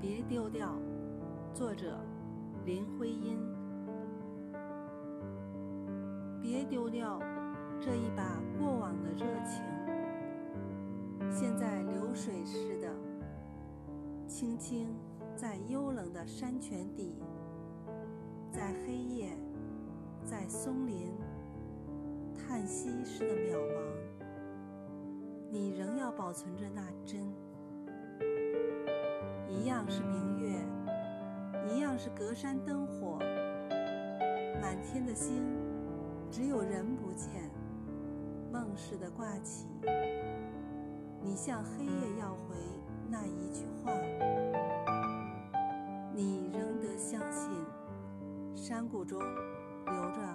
别丢掉。作者：林徽因。别丢掉这一把过往的热情，现在流水似的，轻轻在幽冷的山泉底，在黑夜，在松林，叹息似的渺茫。你仍要保存着那真，一样是明月，一样是隔山灯火，满天的星，只有人不见，梦似的挂起。你向黑夜要回那一句话，你仍得相信，山谷中留着。